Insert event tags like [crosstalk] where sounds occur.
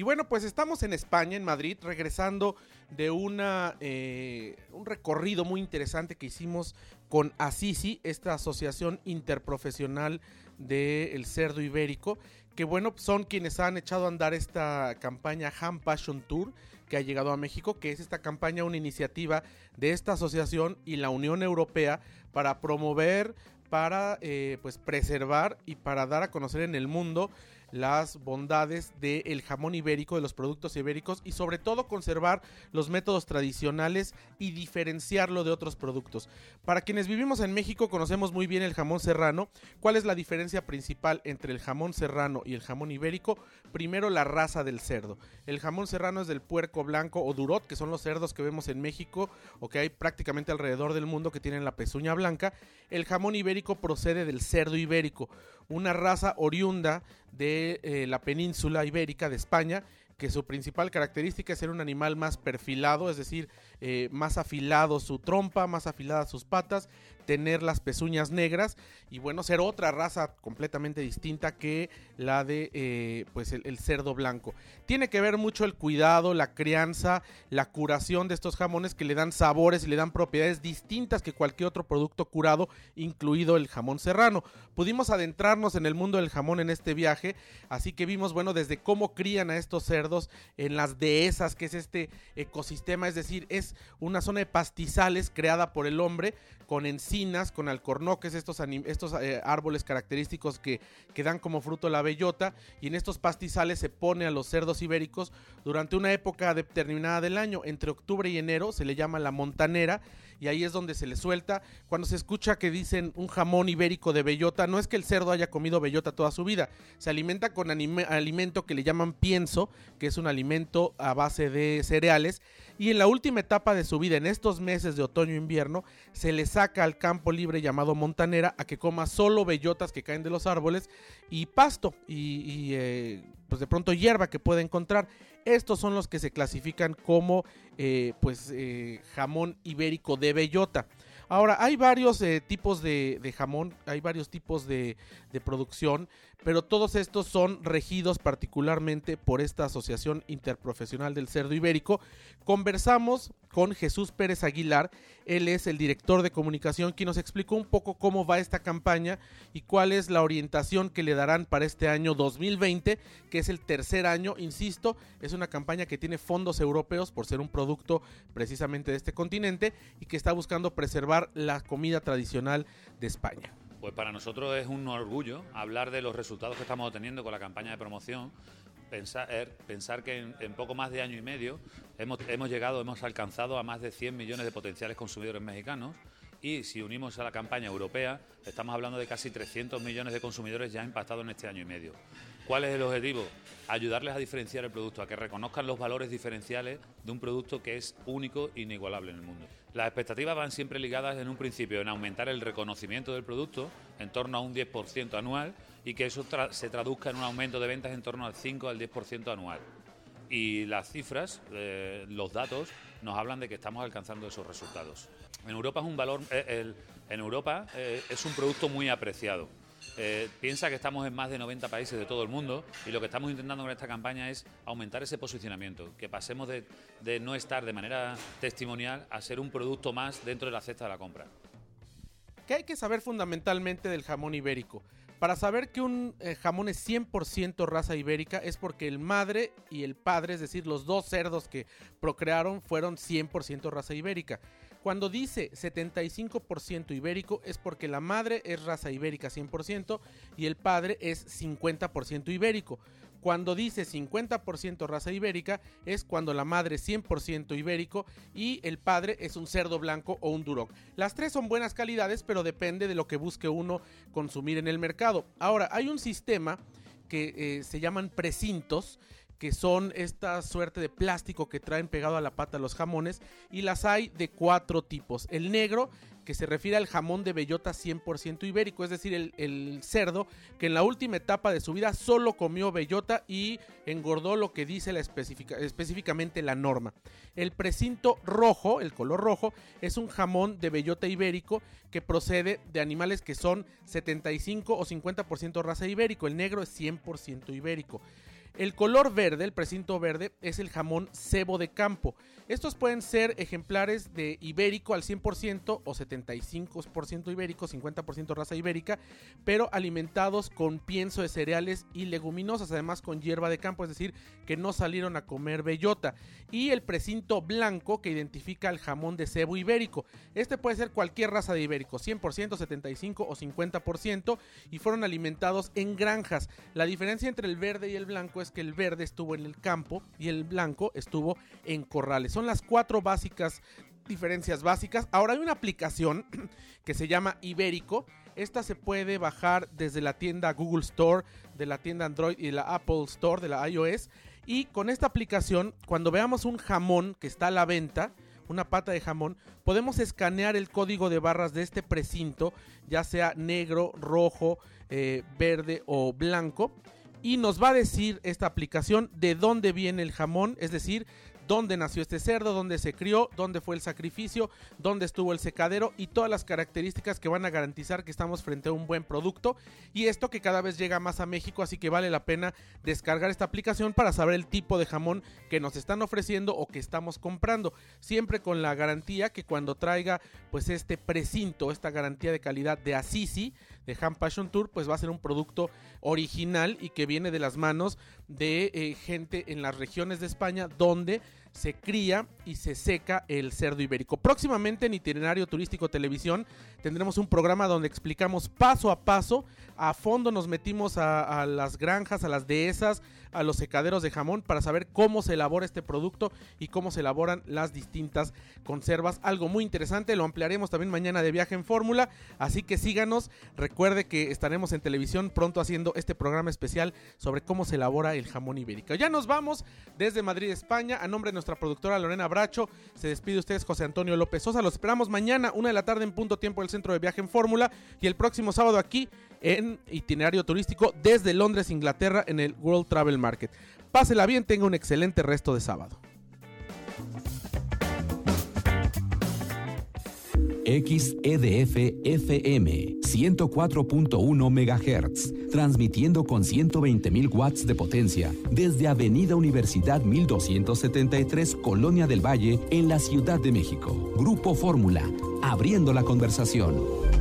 Y bueno, pues estamos en España, en Madrid, regresando de una, eh, un recorrido muy interesante que hicimos con Asisi, esta asociación interprofesional del cerdo ibérico, que bueno, son quienes han echado a andar esta campaña Ham Passion Tour que ha llegado a México, que es esta campaña, una iniciativa de esta asociación y la Unión Europea para promover, para eh, pues preservar y para dar a conocer en el mundo las bondades del jamón ibérico, de los productos ibéricos y sobre todo conservar los métodos tradicionales y diferenciarlo de otros productos. Para quienes vivimos en México conocemos muy bien el jamón serrano. ¿Cuál es la diferencia principal entre el jamón serrano y el jamón ibérico? Primero la raza del cerdo. El jamón serrano es del puerco blanco o durot, que son los cerdos que vemos en México o que hay prácticamente alrededor del mundo que tienen la pezuña blanca. El jamón ibérico procede del cerdo ibérico, una raza oriunda de eh, la península ibérica de España que su principal característica es ser un animal más perfilado, es decir, eh, más afilado su trompa, más afiladas sus patas, tener las pezuñas negras y bueno, ser otra raza completamente distinta que la de eh, pues el, cerdo blanco. Tiene que ver mucho el cuidado, la crianza, la curación de estos jamones que le dan sabores y le dan propiedades distintas que cualquier otro producto curado, incluido el jamón serrano. Pudimos adentrarnos en el mundo del jamón en este viaje, así que vimos, bueno, desde cómo crían a estos cerdos, en las dehesas, que es este ecosistema, es decir, es una zona de pastizales creada por el hombre con con alcornoques, estos, estos eh, árboles característicos que, que dan como fruto la bellota, y en estos pastizales se pone a los cerdos ibéricos durante una época determinada del año, entre octubre y enero, se le llama la montanera, y ahí es donde se le suelta. Cuando se escucha que dicen un jamón ibérico de bellota, no es que el cerdo haya comido bellota toda su vida, se alimenta con alimento que le llaman pienso, que es un alimento a base de cereales, y en la última etapa de su vida, en estos meses de otoño e invierno, se le saca al campo libre llamado montanera a que coma solo bellotas que caen de los árboles y pasto y, eh, pues de pronto hierba que puede encontrar. Estos son los que se clasifican como eh, pues eh, jamón ibérico de bellota. Ahora, hay varios eh, tipos de, jamón, hay varios tipos de, de, producción, pero todos estos son regidos particularmente por esta Asociación Interprofesional del Cerdo Ibérico. Conversamos con Jesús Pérez Aguilar, él es el director de comunicación, quien nos explicó un poco cómo va esta campaña y cuál es la orientación que le darán para este año 2020, que es el tercer año, insisto, es una campaña que tiene fondos europeos por ser un producto precisamente de este continente y que está buscando preservar la comida tradicional de España. Pues para nosotros es un orgullo hablar de los resultados que estamos obteniendo con la campaña de promoción. Pensar, er, que en, poco más de año y medio hemos, hemos llegado, hemos alcanzado a más de 100 millones de potenciales consumidores mexicanos y si unimos a la campaña europea, estamos hablando de casi 300 millones de consumidores ya impactados en este año y medio. ¿Cuál es el objetivo? Ayudarles a diferenciar el producto, a que reconozcan los valores diferenciales de un producto que es único e inigualable en el mundo. Las expectativas van siempre ligadas en un principio en aumentar el reconocimiento del producto en torno a un 10% anual y que eso se traduzca en un aumento de ventas en torno al 5 al 10% anual. Y las cifras, eh, los datos, nos hablan de que estamos alcanzando esos resultados. En Europa es un valor, eh, en Europa eh, es un producto muy apreciado. Eh, piensa que estamos en más de 90 países de todo el mundo y lo que estamos intentando con esta campaña es aumentar ese posicionamiento, que pasemos de, de no estar de manera testimonial a ser un producto más dentro de la cesta de la compra. ¿Qué hay que saber fundamentalmente del jamón ibérico? Para saber que un jamón es 100% raza ibérica es porque el madre y el padre, es decir, los dos cerdos que procrearon, fueron 100% raza ibérica. Cuando dice 75% ibérico es porque la madre es raza ibérica 100% y el padre es 50% ibérico. Cuando dice 50% raza ibérica es cuando la madre es 100% ibérico y el padre es un cerdo blanco o un duroc. Las tres son buenas calidades, pero depende de lo que busque uno consumir en el mercado. Ahora, hay un sistema que eh, se llaman precintos que son esta suerte de plástico que traen pegado a la pata los jamones y las hay de cuatro tipos. El negro, que se refiere al jamón de bellota 100% ibérico, es decir, el, cerdo que en la última etapa de su vida solo comió bellota y engordó lo que dice la específicamente la norma. El precinto rojo, el color rojo, es un jamón de bellota ibérico que procede de animales que son 75 o 50% raza ibérico, el negro es 100% ibérico. El color verde, el precinto verde, es el jamón cebo de campo. Estos pueden ser ejemplares de ibérico al 100% o 75% ibérico, 50% raza ibérica, pero alimentados con pienso de cereales y leguminosas, además con hierba de campo, es decir, que no salieron a comer bellota. Y el precinto blanco que identifica el jamón de cebo ibérico. Este puede ser cualquier raza de ibérico, 100%, 75% o 50%, y fueron alimentados en granjas. La diferencia entre el verde y el blanco es que el verde estuvo en el campo y el blanco estuvo en corrales. Son las cuatro básicas diferencias básicas. Ahora hay una aplicación [clears throat] que se llama Ibérico. Esta se puede bajar desde la tienda Google Store, de la tienda Android y la Apple Store de la iOS. Y con esta aplicación, cuando veamos un jamón que está a la venta, una pata de jamón, podemos escanear el código de barras de este precinto, ya sea negro, rojo, eh, verde o blanco y nos va a decir esta aplicación de dónde viene el jamón, es decir, dónde nació este cerdo, dónde se crió, dónde fue el sacrificio, dónde estuvo el secadero y todas las características que van a garantizar que estamos frente a un buen producto. Y esto que cada vez llega más a México, así que vale la pena descargar esta aplicación para saber el tipo de jamón que nos están ofreciendo o que estamos comprando. Siempre con la garantía que cuando traiga pues este precinto, esta garantía de calidad de Assisi, de Ham Passion Tour, pues va a ser un producto original y que viene de las manos de eh, gente en las regiones de España donde se cría y se seca el cerdo ibérico. Próximamente en Itinerario Turístico Televisión tendremos un programa donde explicamos paso a paso, a fondo nos metimos a, las granjas, a las dehesas, a los secaderos de jamón para saber cómo se elabora este producto y cómo se elaboran las distintas conservas. Algo muy interesante, lo ampliaremos también mañana de viaje en fórmula, así que síganos, recuerde que estaremos en televisión pronto haciendo este programa especial sobre cómo se elabora el jamón ibérico. Ya nos vamos desde Madrid, España, a nombre de nuestra productora Lorena Bracho, se despide ustedes José Antonio López Sosa, los esperamos mañana, una de la tarde en punto tiempo del centro de viaje en fórmula y el próximo sábado aquí en itinerario turístico desde Londres, Inglaterra, en el World Travel Market. Pásela bien, tenga un excelente resto de sábado. XEDF FM 104.1 MHz, transmitiendo con 120.000 watts de potencia desde Avenida Universidad 1273, Colonia del Valle, en la Ciudad de México. Grupo Fórmula, abriendo la conversación.